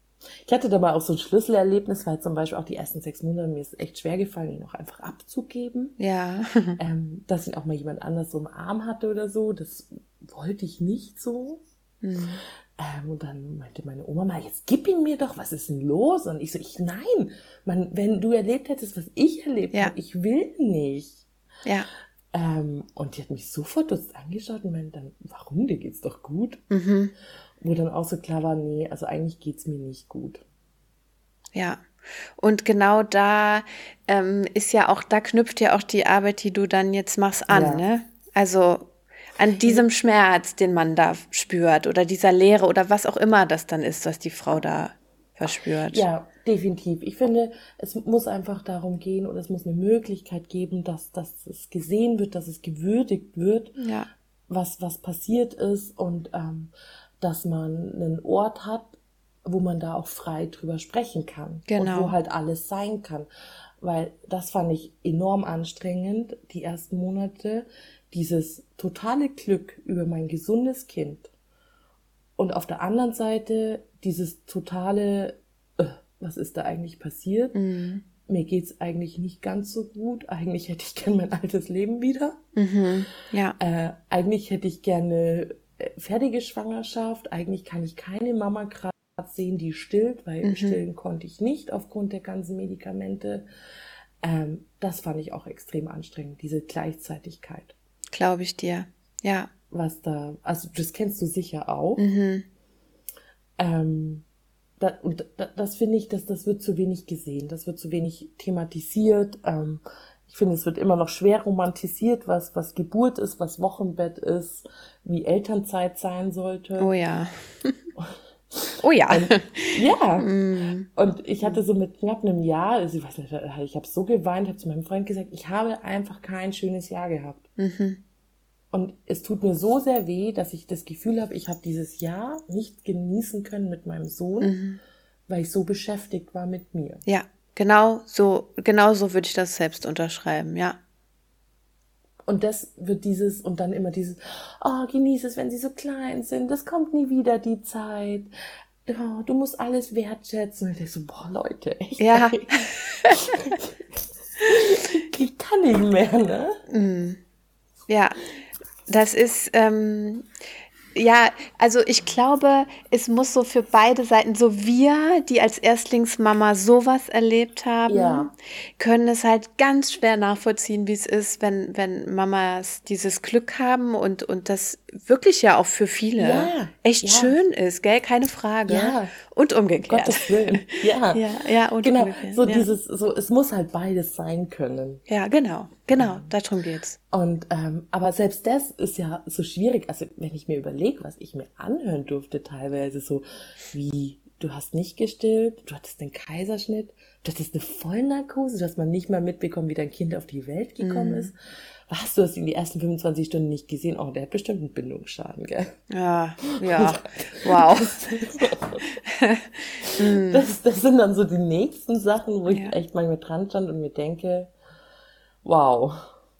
Ich hatte da mal auch so ein Schlüsselerlebnis, weil zum Beispiel auch die ersten sechs Monate mir ist echt schwer gefallen, ihn auch einfach abzugeben. Ja. (laughs) ähm, dass ihn auch mal jemand anders so im Arm hatte oder so. Das wollte ich nicht so. Mhm. Ähm, und dann meinte meine Oma mal, jetzt gib ihn mir doch, was ist denn los? Und ich so, ich, nein, man, wenn du erlebt hättest, was ich erlebt ja. habe, ich will nicht. Ja. Ähm, und die hat mich so verdutzt angeschaut und meinte dann, warum, dir geht's doch gut? Mhm wo dann auch so klar war, nee, also eigentlich geht's mir nicht gut. Ja. Und genau da ähm, ist ja auch, da knüpft ja auch die Arbeit, die du dann jetzt machst, an, ja. ne? Also an diesem Schmerz, den man da spürt oder dieser Leere oder was auch immer das dann ist, was die Frau da verspürt. Ja, definitiv. Ich finde, es muss einfach darum gehen oder es muss eine Möglichkeit geben, dass, dass es gesehen wird, dass es gewürdigt wird, ja. was, was passiert ist und ähm, dass man einen Ort hat, wo man da auch frei drüber sprechen kann. Genau. Und wo halt alles sein kann. Weil das fand ich enorm anstrengend, die ersten Monate, dieses totale Glück über mein gesundes Kind. Und auf der anderen Seite dieses totale, äh, was ist da eigentlich passiert? Mhm. Mir geht's eigentlich nicht ganz so gut. Eigentlich hätte ich gern mein altes Leben wieder. Mhm. Ja. Äh, eigentlich hätte ich gerne fertige Schwangerschaft. Eigentlich kann ich keine Mama gerade sehen, die stillt, weil mhm. stillen konnte ich nicht aufgrund der ganzen Medikamente. Ähm, das fand ich auch extrem anstrengend, diese Gleichzeitigkeit. Glaube ich dir, ja. Was da, also das kennst du sicher auch. Mhm. Ähm, da, da, das finde ich, dass das wird zu wenig gesehen, das wird zu wenig thematisiert. Ähm, ich finde, es wird immer noch schwer romantisiert, was, was Geburt ist, was Wochenbett ist, wie Elternzeit sein sollte. Oh ja. (laughs) Oh ja. Und, ja. (laughs) Mm. Und ich hatte so mit knapp einem Jahr, also ich weiß nicht, ich habe so geweint, habe zu meinem Freund gesagt, ich habe einfach kein schönes Jahr gehabt. Mhm. Und es tut mir so sehr weh, dass ich das Gefühl habe, ich habe dieses Jahr nicht genießen können mit meinem Sohn, mhm. weil ich so beschäftigt war mit mir. Ja, genau so, genau so würde ich das selbst unterschreiben, ja. Und das wird dieses, und dann immer dieses, oh, genieße es, wenn sie so klein sind, das kommt nie wieder die Zeit. Oh, du musst alles wertschätzen. Und ich so, boah, Leute, echt. Ja. (laughs) ich kann nicht mehr, ne? Mm. Ja, das ist, ähm, ja, also ich glaube, es muss so für beide Seiten, so wir, die als Erstlingsmama sowas erlebt haben, ja. können es halt ganz schwer nachvollziehen, wie es ist, wenn, wenn Mamas dieses Glück haben und, und das wirklich ja auch für viele ja, echt ja. schön ist, gell? Keine Frage. Ja. Und umgekehrt. Gottes Willen. Ja. (laughs) ja, ja, und genau. umgekehrt. So dieses, so, es muss halt beides sein können. Ja, genau. Genau, darum geht's. Und, ähm, aber selbst das ist ja so schwierig. Also, wenn ich mir überlege, was ich mir anhören durfte, teilweise so, wie, du hast nicht gestillt, du hattest den Kaiserschnitt, du hattest eine Vollnarkose, dass man nicht mal mitbekommen, wie dein Kind auf die Welt gekommen mm. ist was, du hast ihn die ersten 25 Stunden nicht gesehen? Oh, der hat bestimmt einen Bindungsschaden, gell? Ja, (laughs) ja, wow. (laughs) das, das sind dann so die nächsten Sachen, wo ich ja. echt manchmal dran stand und mir denke, wow.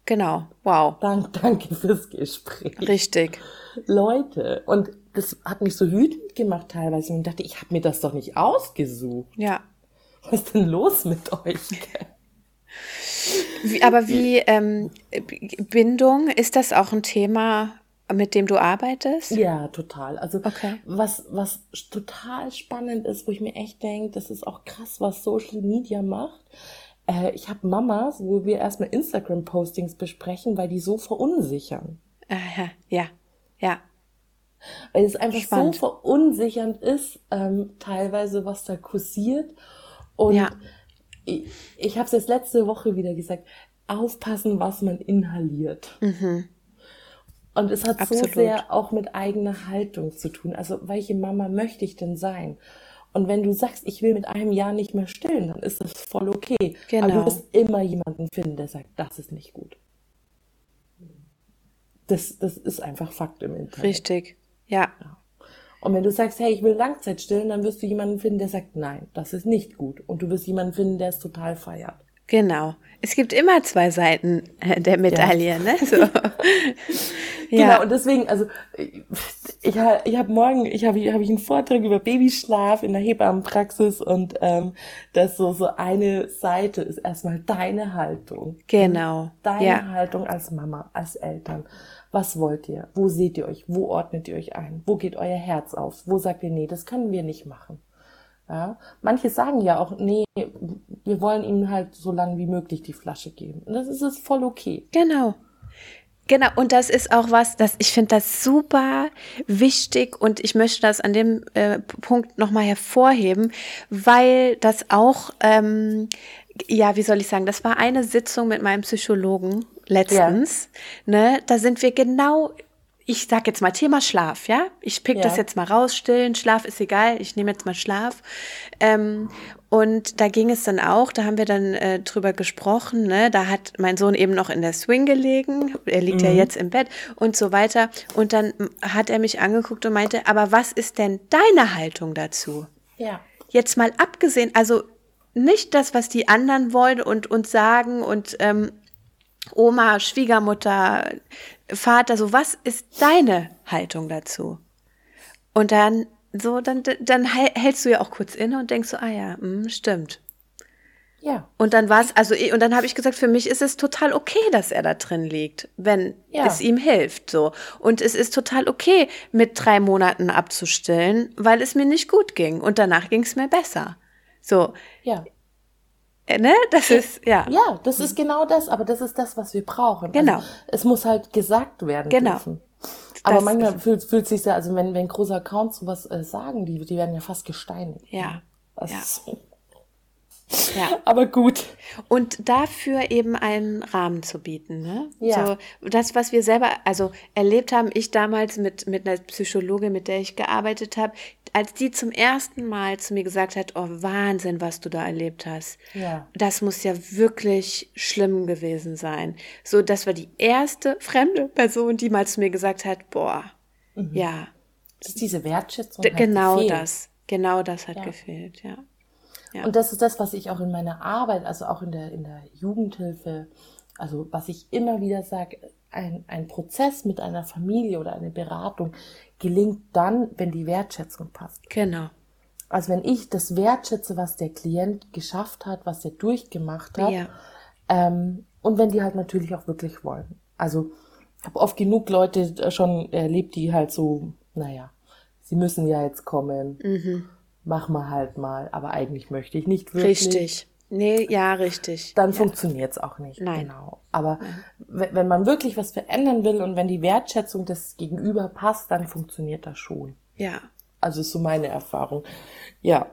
Genau, wow. Dank, danke fürs Gespräch. Richtig. Leute, und das hat mich so wütend gemacht teilweise und ich dachte, ich habe mir das doch nicht ausgesucht. Ja. Was ist denn los mit euch? Wie, aber wie ähm, Bindung, ist das auch ein Thema, mit dem du arbeitest? Ja, total. Also okay. was, was total spannend ist, wo ich mir echt denke, das ist auch krass, was Social Media macht. Äh, ich habe Mamas, wo wir erstmal Instagram-Postings besprechen, weil die so verunsichern. Aha, ja, ja. Weil es einfach Spannend. so verunsichernd ist, ähm, teilweise, was da kursiert. Und ja ich, ich habe es jetzt letzte Woche wieder gesagt, aufpassen, was man inhaliert. Mhm. Und es hat Absolut. so sehr auch mit eigener Haltung zu tun. Also, welche Mama möchte ich denn sein? Und wenn du sagst, ich will mit einem Jahr nicht mehr stillen, dann ist das voll okay. Genau. Aber du genau. wirst immer jemanden finden, der sagt, das ist nicht gut. Das, das ist einfach Fakt im Internet. Richtig, ja. ja. Und wenn du sagst, hey, ich will Langzeit stillen, dann wirst du jemanden finden, der sagt, nein, das ist nicht gut. Und du wirst jemanden finden, der es total feiert. Genau. Es gibt immer zwei Seiten äh, der Medaille, ja. ne? So. (laughs) ja. Genau, und deswegen, also ich, ich, ich habe morgen, ich habe hab ich einen Vortrag über Babyschlaf in der Hebammenpraxis und ähm, das so so eine Seite ist erstmal deine Haltung. Genau. Deine ja. Haltung als Mama, als Eltern. Was wollt ihr? Wo seht ihr euch? Wo ordnet ihr euch ein? Wo geht euer Herz auf? Wo sagt ihr, nee, das können wir nicht machen? Ja? Manche sagen ja auch, nee, wir wollen ihm halt so lange wie möglich die Flasche geben. Und das ist es voll okay. Genau. Genau, und das ist auch was, das ich finde das super wichtig und ich möchte das an dem äh, Punkt nochmal hervorheben, weil das auch, ähm, ja, wie soll ich sagen, das war eine Sitzung mit meinem Psychologen letztens, ja. ne, da sind wir genau ich sag jetzt mal Thema Schlaf, ja? Ich pick ja. das jetzt mal raus, stillen, Schlaf ist egal, ich nehme jetzt mal Schlaf. Ähm, und da ging es dann auch, da haben wir dann äh, drüber gesprochen, ne? Da hat mein Sohn eben noch in der Swing gelegen, er liegt mhm. ja jetzt im Bett und so weiter. Und dann hat er mich angeguckt und meinte, aber was ist denn deine Haltung dazu? Ja. Jetzt mal abgesehen, also nicht das, was die anderen wollen und uns sagen und ähm, Oma, Schwiegermutter, Vater, so was ist deine Haltung dazu? Und dann so, dann, dann hältst du ja auch kurz inne und denkst so, ah ja, mh, stimmt. Ja. Und dann war es, also, und dann habe ich gesagt, für mich ist es total okay, dass er da drin liegt, wenn ja. es ihm hilft, so. Und es ist total okay, mit drei Monaten abzustillen, weil es mir nicht gut ging. Und danach ging es mir besser. So. Ja. Äh, ne? Das ist, ja. Ja, das ist genau das, aber das ist das, was wir brauchen. Genau. Also, es muss halt gesagt werden genau. dürfen. Aber manchmal fühlt, fühlt sich ja, also wenn, wenn große Accounts sowas äh, sagen, die, die werden ja fast gesteinigt. Ja. Das ja. ist- Ja. Aber gut. Und dafür eben einen Rahmen zu bieten. Ne? Ja. So, das, was wir selber also erlebt haben, ich damals mit, mit einer Psychologin, mit der ich gearbeitet habe, als die zum ersten Mal zu mir gesagt hat, oh Wahnsinn, was du da erlebt hast. Ja. Das muss ja wirklich schlimm gewesen sein. So, das war die erste fremde Person, die mal zu mir gesagt hat, boah, ja, Das ist diese Wertschätzung. genau das, genau das hat Ja. gefehlt, ja. Ja. Und das ist das, was ich auch in meiner Arbeit, also auch in der, in der Jugendhilfe, also was ich immer wieder sage, ein, ein Prozess mit einer Familie oder eine Beratung gelingt dann, wenn die Wertschätzung passt. Genau. Also wenn ich das wertschätze, was der Klient geschafft hat, was er durchgemacht hat, Ja. ähm, und wenn die halt natürlich auch wirklich wollen. Also ich habe oft genug Leute schon erlebt, die halt so, naja, sie müssen ja jetzt kommen, Mhm. Mach mal halt mal, aber eigentlich möchte ich nicht wirklich. Richtig. Nee, ja, richtig. Dann funktioniert's auch nicht. Nein. Genau. Aber wenn wenn man wirklich was verändern will und wenn die Wertschätzung des Gegenüber passt, dann funktioniert das schon. Ja. Also ist so meine Erfahrung. Ja,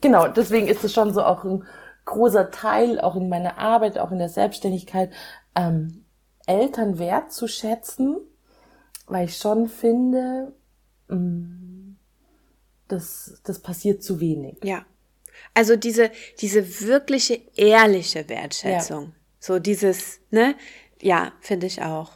genau. Deswegen ist es schon so auch ein großer Teil, auch in meiner Arbeit, auch in der Selbstständigkeit, ähm, Eltern wertzuschätzen, weil ich schon finde, mh, das, das passiert zu wenig. Ja. Also diese, diese wirkliche ehrliche Wertschätzung. So dieses, ne? Ja, finde ich auch.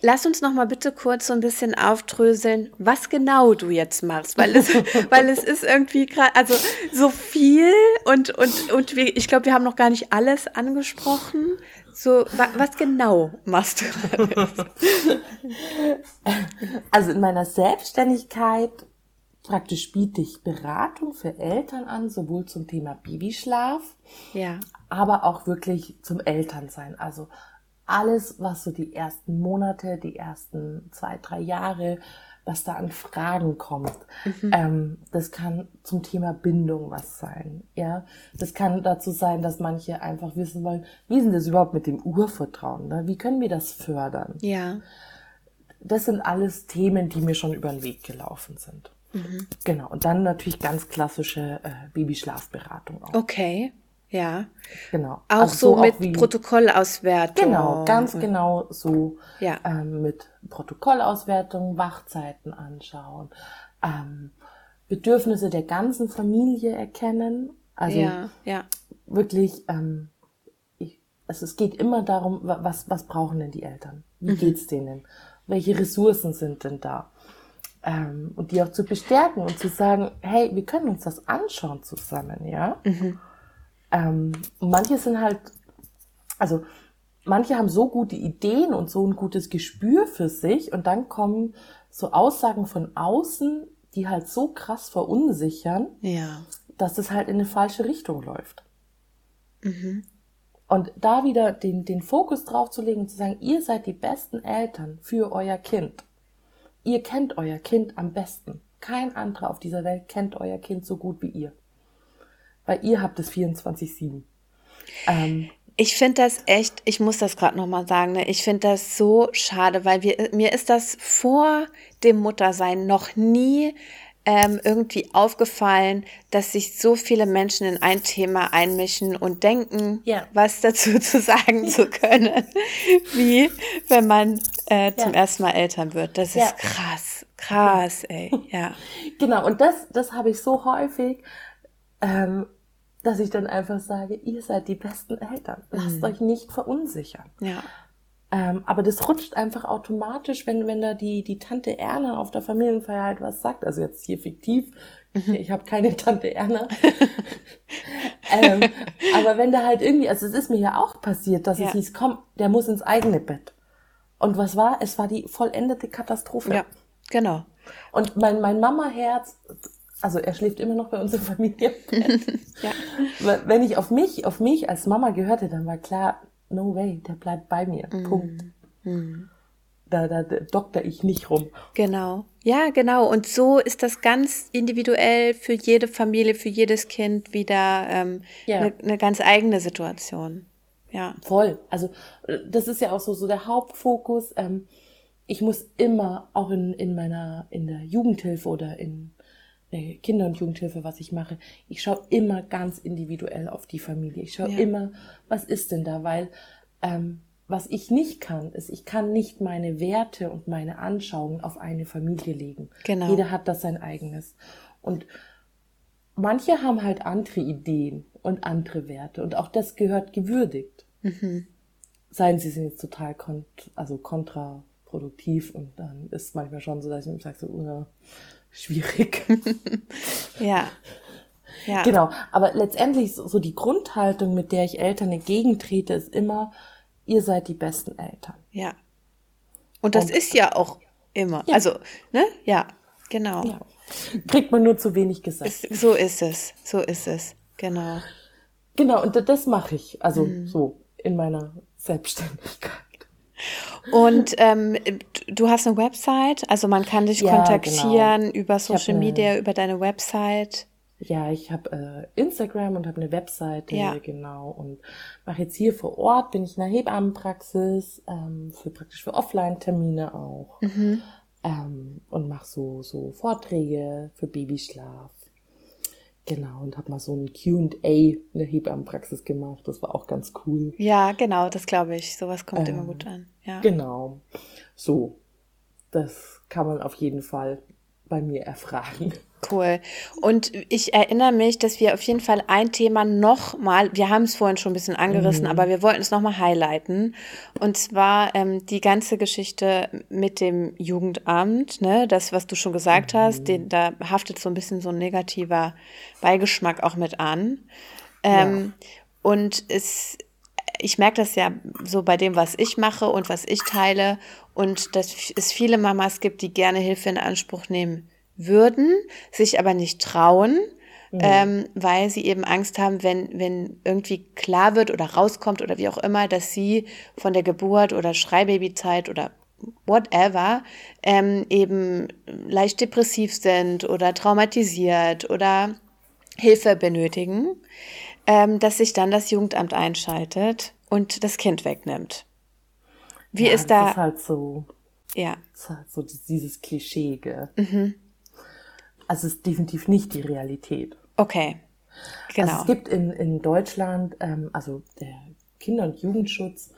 Lass uns noch mal bitte kurz so ein bisschen aufdröseln, was genau du jetzt machst, weil es, (laughs) weil es ist irgendwie gerade, also so viel und und und wir, ich glaube, wir haben noch gar nicht alles angesprochen. So, wa, was genau machst du? (laughs) Also in meiner Selbstständigkeit praktisch biete ich Beratung für Eltern an, sowohl zum Thema Babyschlaf, ja, aber auch wirklich zum Elternsein. Also alles, was so die ersten Monate, die ersten zwei, drei Jahre, was da an Fragen kommt. Ähm, das kann zum Thema Bindung was sein. Ja, das kann dazu sein, dass manche einfach wissen wollen, wie ist denn das überhaupt mit dem Urvertrauen? Ne? Wie können wir das fördern? ja, Das sind alles Themen, die mir schon über den Weg gelaufen sind. Genau. Und dann natürlich ganz klassische äh, Babyschlafberatung auch. okay, ja, Genau. auch Also so mit wie- Protokollauswertung. Genau, ganz genau so. Ja. Ähm, mit Protokollauswertung, Wachzeiten anschauen, ähm, Bedürfnisse der ganzen Familie erkennen. Also Ja, ja, wirklich, ähm, ich, also es geht immer darum, wa- was, was brauchen denn die Eltern? Wie geht's denen? Welche Ressourcen sind denn da? Ähm, und die auch zu bestärken und zu sagen, hey, wir können uns das anschauen zusammen, ja? Ähm, und manche sind halt, also manche haben so gute Ideen und so ein gutes Gespür für sich und dann kommen so Aussagen von außen, die halt so krass verunsichern, ja, dass es halt in eine falsche Richtung läuft. Und da wieder den, den Fokus drauf zu legen und zu sagen, ihr seid die besten Eltern für euer Kind. Ihr kennt euer Kind am besten. Kein anderer auf dieser Welt kennt euer Kind so gut wie ihr. Weil ihr habt es 24-7. Ähm, Ich finde das echt, ich muss das gerade nochmal sagen, ne? ich finde das so schade, weil wir, mir ist das vor dem Muttersein noch nie ähm, irgendwie aufgefallen, dass sich so viele Menschen in ein Thema einmischen und denken, Ja. was dazu (laughs) zu sagen zu können, (laughs) wie wenn man äh, zum Ja. ersten Mal Eltern wird. Das Ja. ist krass, krass, ey, (laughs) ja. Genau, und das, das habe ich so häufig, ähm, dass ich dann einfach sage, ihr seid die besten Eltern. Lasst euch nicht verunsichern. Ja, Ähm, aber das rutscht einfach automatisch, wenn, wenn da die, die Tante Erna auf der Familienfeier halt was sagt. Also jetzt hier fiktiv. Ich habe keine Tante Erna. (laughs) ähm, aber wenn da halt irgendwie, also es ist mir ja auch passiert, dass Ja. es hieß, komm, der muss ins eigene Bett. Und was war? Es war die vollendete Katastrophe. ja, genau. Und mein, mein Mama-Herz, also er schläft immer noch bei uns im Familienbett. (laughs) Ja. Wenn ich auf mich, auf mich als Mama gehörte, dann war klar, no way, der bleibt bei mir. Mhm. Punkt. Da, da, da dokter ich nicht rum. Genau. Ja, genau. Und so ist das ganz individuell für jede Familie, für jedes Kind wieder ähm, Ja. eine, eine ganz eigene Situation. Ja. Voll. Also äh, das ist ja auch so, so der Hauptfokus. Ähm, ich muss immer, auch in, in meiner, in der Jugendhilfe oder in Kinder- und Jugendhilfe, was ich mache, ich schaue immer ganz individuell auf die Familie. Ich schaue Ja. immer, was ist denn da, weil ähm, was ich nicht kann, ist, ich kann nicht meine Werte und meine Anschauungen auf eine Familie legen. Genau. Jeder hat das sein eigenes. Und manche haben halt andere Ideen und andere Werte und auch das gehört gewürdigt. Seien sie sind jetzt total kont also kontraproduktiv und dann ist manchmal schon so, dass ich mir sage, so, uh, schwierig. (laughs) Ja. Ja. Genau, aber letztendlich so, die Grundhaltung, mit der ich Eltern entgegentrete, ist immer, ihr seid die besten Eltern. Ja. Und das Und- ist ja auch immer. Ja. Also, ne? Ja, genau. Ja. Kriegt man nur zu wenig gesagt. So ist es. So ist es. Genau. Genau, und das mache ich, also Mhm. so in meiner Selbstständigkeit. Und ähm, du hast eine Website, also man kann dich Ja, kontaktieren über hab Social eine- Media, über deine Website. Ja, ich habe äh, Instagram und habe eine Webseite, Ja. genau. Und mache jetzt hier vor Ort, bin ich in der Hebammenpraxis, ähm, für praktisch für Offline-Termine auch. Mhm. Ähm, und mache so, so Vorträge für Babyschlaf. Genau, und habe mal so ein Q&A in der Hebammenpraxis gemacht. Das war auch ganz cool. Ja, genau, das glaube ich. Sowas kommt immer Ähm, gut an. Ja. Genau. So, das kann man auf jeden Fall bei mir erfragen. Cool. Und ich erinnere mich, dass wir auf jeden Fall ein Thema nochmal, wir haben es vorhin schon ein bisschen angerissen, aber wir wollten es nochmal highlighten. Und zwar ähm, die ganze Geschichte mit dem Jugendamt, ne, das, was du schon gesagt hast, den, da haftet so ein bisschen so ein negativer Beigeschmack auch mit an. Ähm, Und es, ich merke das ja so bei dem, was ich mache und was ich teile und dass es viele Mamas gibt, die gerne Hilfe in Anspruch nehmen würden, sich aber nicht trauen, ähm, weil sie eben Angst haben, wenn, wenn irgendwie klar wird oder rauskommt oder wie auch immer, dass sie von der Geburt oder Schreibabyzeit oder whatever ähm, eben leicht depressiv sind oder traumatisiert oder Hilfe benötigen, ähm, dass sich dann das Jugendamt einschaltet und das Kind wegnimmt. Wie ja, ist das da, ist halt so, ja, das ist halt so dieses Klischee, gell? Mhm. Also es ist definitiv nicht die Realität. okay, genau. Also es gibt in, in Deutschland, ähm, also der Kinder- und Jugendschutz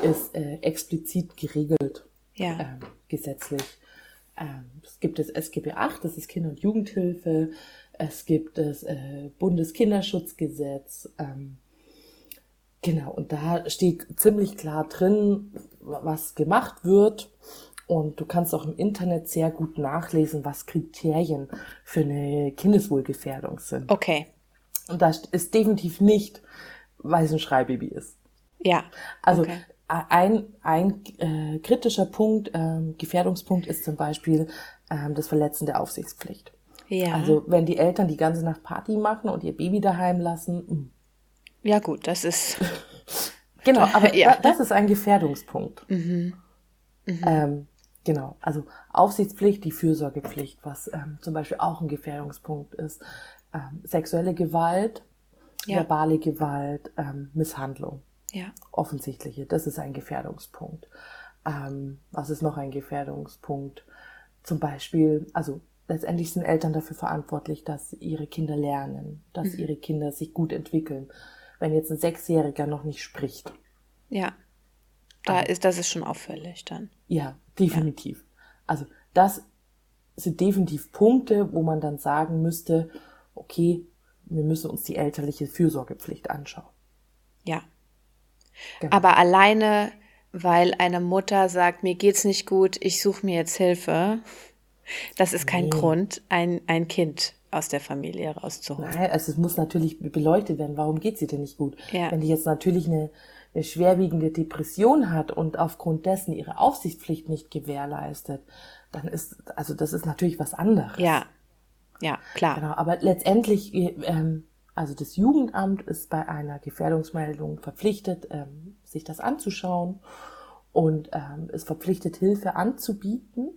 ist äh, explizit geregelt ja, ähm, gesetzlich. Ähm, es gibt das SGB VIII, das ist Kinder- und Jugendhilfe. Es gibt das äh, Bundeskinderschutzgesetz. Ähm, genau, und da steht ziemlich klar drin, was gemacht wird. Und du kannst auch im Internet sehr gut nachlesen, was Kriterien für eine Kindeswohlgefährdung sind. okay, Und da ist definitiv nicht, weil es ein Schreibaby ist. ja, Also Okay. ein, ein äh, kritischer Punkt, ähm, Gefährdungspunkt ist zum Beispiel ähm, das Verletzen der Aufsichtspflicht. ja, Also wenn die Eltern die ganze Nacht Party machen und ihr Baby daheim lassen, mh. ja gut, das ist, (laughs) genau, aber (laughs) Ja. da, das ist ein Gefährdungspunkt. Ähm, genau, also Aufsichtspflicht, die Fürsorgepflicht, was ähm, zum Beispiel auch ein Gefährdungspunkt ist, ähm, sexuelle Gewalt, Ja. verbale Gewalt, ähm, Misshandlung. ja, offensichtliche. Das ist ein Gefährdungspunkt. Ähm, was ist noch ein Gefährdungspunkt? Zum Beispiel, also letztendlich sind Eltern dafür verantwortlich, dass ihre Kinder lernen, dass ihre Kinder sich gut entwickeln. Wenn jetzt ein Sechsjähriger noch nicht spricht, ja, da ist, das ist schon auffällig dann. ja, definitiv. Also das sind definitiv Punkte, wo man dann sagen müsste, okay, wir müssen uns die elterliche Fürsorgepflicht anschauen. Ja. Genau. Aber alleine, weil eine Mutter sagt, mir geht's nicht gut, ich suche mir jetzt Hilfe, das ist kein Grund, ein, ein Kind aus der Familie rauszuholen. Nein, also es muss natürlich beleuchtet werden, warum geht sie denn nicht gut? Ja. Wenn die jetzt natürlich eine, eine schwerwiegende Depression hat und aufgrund dessen ihre Aufsichtspflicht nicht gewährleistet, dann ist, also das ist natürlich was anderes. Ja, ja, klar. Genau, aber letztendlich, ähm, also das Jugendamt ist bei einer Gefährdungsmeldung verpflichtet, ähm, sich das anzuschauen und ähm, ist verpflichtet, Hilfe anzubieten.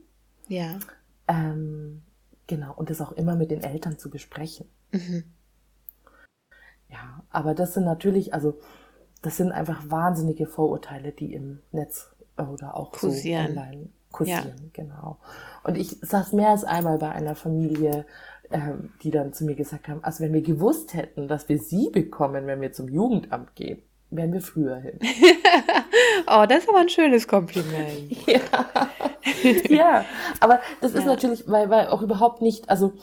Ja, Ähm, genau, und das auch immer mit den Eltern zu besprechen. Ja, aber das sind natürlich, also das sind einfach wahnsinnige Vorurteile, die im Netz oder auch Kursieren. so online kursieren, ja. genau. Und ich saß mehr als einmal bei einer Familie, ähm, die dann zu mir gesagt haben, also wenn wir gewusst hätten, dass wir sie bekommen, wenn wir zum Jugendamt gehen, wären wir früher hin. (laughs) oh, das ist aber ein schönes Kompliment. (laughs) ja. ja, aber das ist ja. natürlich, weil, weil auch überhaupt nicht, also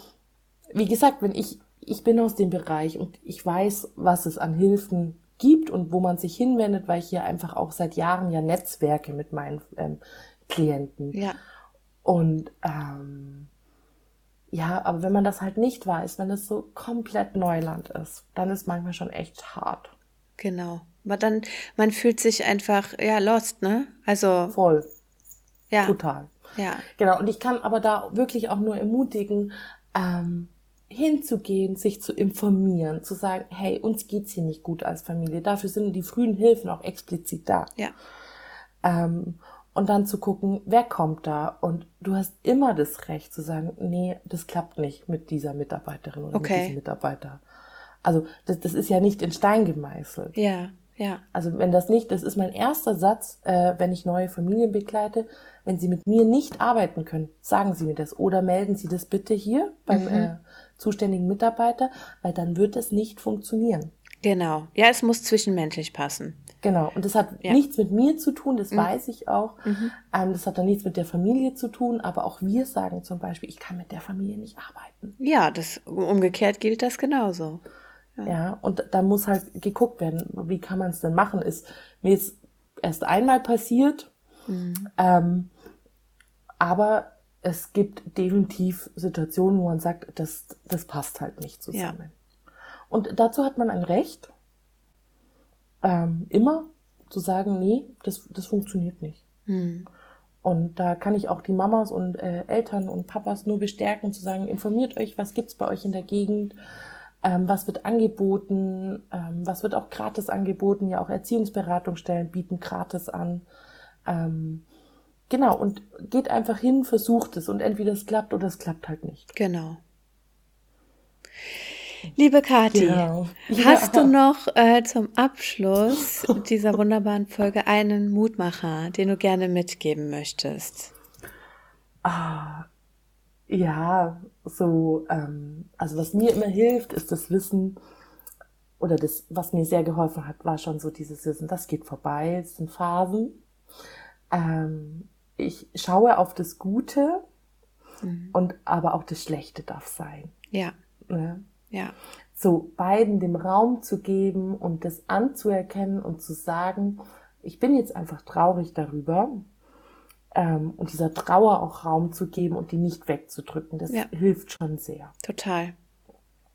wie gesagt, wenn ich, ich bin aus dem Bereich und ich weiß, was es an Hilfen gibt und wo man sich hinwendet, weil ich hier einfach auch seit Jahren ja Netzwerke mit meinen ähm, Klienten. Ja. Und ähm, ja, aber wenn man das halt nicht weiß, wenn es so komplett Neuland ist, dann ist manchmal schon echt hart. Genau. Aber dann, man fühlt sich einfach, ja, lost, ne? Also. Voll. Ja. Total. Ja. Genau. Und ich kann aber da wirklich auch nur ermutigen, ähm, hinzugehen, sich zu informieren, zu sagen, hey, uns geht's hier nicht gut als Familie. Dafür sind die frühen Hilfen auch explizit da. Ja. Ähm, und dann zu gucken, wer kommt da? Und du hast immer das Recht zu sagen, nee, das klappt nicht mit dieser Mitarbeiterin oder okay. mit diesem Mitarbeiter. Also das, das ist ja nicht in Stein gemeißelt. Ja. Ja. Also wenn das nicht, das ist mein erster Satz, äh, wenn ich neue Familien begleite, wenn Sie mit mir nicht arbeiten können, sagen Sie mir das oder melden Sie das bitte hier beim mhm. äh, zuständigen Mitarbeiter, weil dann wird es nicht funktionieren. Genau. Ja, es muss zwischenmenschlich passen. Genau. Und das hat ja. nichts mit mir zu tun, das mhm. weiß ich auch. Mhm. Ähm, das hat dann nichts mit der Familie zu tun, aber auch wir sagen zum Beispiel, ich kann mit der Familie nicht arbeiten. Ja, das umgekehrt gilt das genauso. Ja. ja, und da muss halt geguckt werden, wie kann man es denn machen? Ist mir jetzt erst einmal passiert, mhm. ähm, aber es gibt definitiv Situationen, wo man sagt, das, das passt halt nicht zusammen. Ja. Und dazu hat man ein Recht, ähm, immer zu sagen, nee, das, das funktioniert nicht. Mhm. Und da kann ich auch die Mamas und äh, Eltern und Papas nur bestärken, zu sagen, informiert euch, was gibt's bei euch in der Gegend, ähm, was wird angeboten, ähm, was wird auch gratis angeboten, ja auch Erziehungsberatungsstellen bieten gratis an. Ähm, genau, und geht einfach hin, versucht es und entweder es klappt oder es klappt halt nicht. Genau. Liebe Kathi, ja. hast ja. du noch äh, zum Abschluss dieser wunderbaren Folge einen Mutmacher, den du gerne mitgeben möchtest? Ah, ja, so, ähm, also was mir immer hilft, ist das Wissen, oder das, was mir sehr geholfen hat, war schon so dieses Wissen, das geht vorbei, es sind Phasen. Ähm, ich schaue auf das Gute mhm. und aber auch das Schlechte darf sein. Ja. Ne? Ja. So beiden dem Raum zu geben und das anzuerkennen und zu sagen, ich bin jetzt einfach traurig darüber ähm, und dieser Trauer auch Raum zu geben und die nicht wegzudrücken, das ja. hilft schon sehr. Total.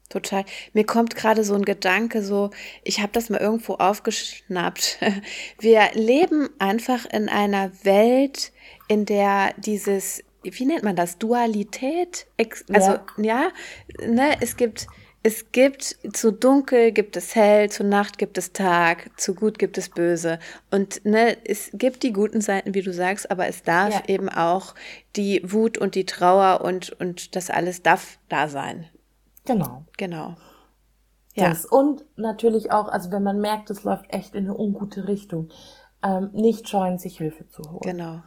Total. Mir kommt gerade so ein Gedanke, so, ich habe das mal irgendwo aufgeschnappt. (laughs) Wir leben einfach in einer Welt, in der dieses, wie nennt man das, Dualität, also ja, ja ne, es gibt es gibt zu dunkel gibt es hell, zu Nacht gibt es Tag, zu gut gibt es böse. Und ne, es gibt die guten Seiten, wie du sagst, aber es darf ja. eben auch die Wut und die Trauer und, und das alles darf da sein. Genau. Genau. Ja. Das. Und natürlich auch, also wenn man merkt, es läuft echt in eine ungute Richtung, ähm, nicht scheuen, sich Hilfe zu holen. Genau.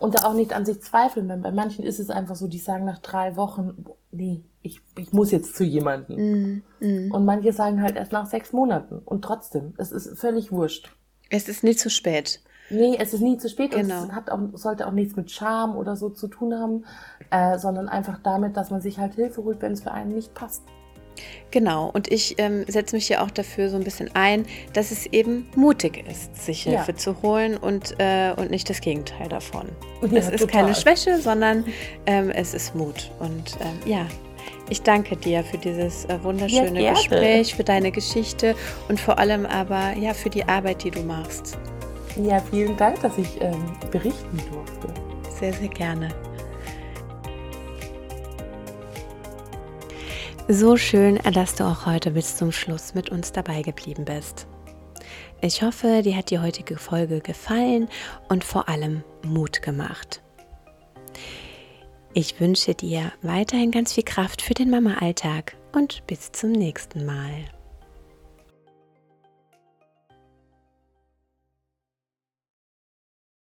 Und auch nicht an sich zweifeln, weil bei manchen ist es einfach so, die sagen nach drei Wochen, nee, ich, ich muss jetzt zu jemandem. Mm, mm. Und manche sagen halt erst nach sechs Monaten. Und trotzdem, es ist völlig wurscht. Es ist nie zu spät. Nee, es ist nie zu spät genau. und es hat auch, sollte auch nichts mit Scham oder so zu tun haben, äh, sondern einfach damit, dass man sich halt Hilfe holt, wenn es für einen nicht passt. Genau, und ich ähm, setze mich ja auch dafür so ein bisschen ein, dass es eben mutig ist, sich Hilfe ja. zu holen und, äh, und nicht das Gegenteil davon. Ja, es ist total. keine Schwäche, sondern ähm, es ist Mut. Und ähm, ja, ich danke dir für dieses äh, wunderschöne ja, Gespräch, für deine Geschichte und vor allem aber ja für die Arbeit, die du machst. Ja, vielen Dank, dass ich ähm, berichten durfte. Sehr, sehr gerne. So schön, dass du auch heute bis zum Schluss mit uns dabei geblieben bist. Ich hoffe, dir hat die heutige Folge gefallen und vor allem Mut gemacht. Ich wünsche dir weiterhin ganz viel Kraft für den Mama-Alltag und bis zum nächsten Mal.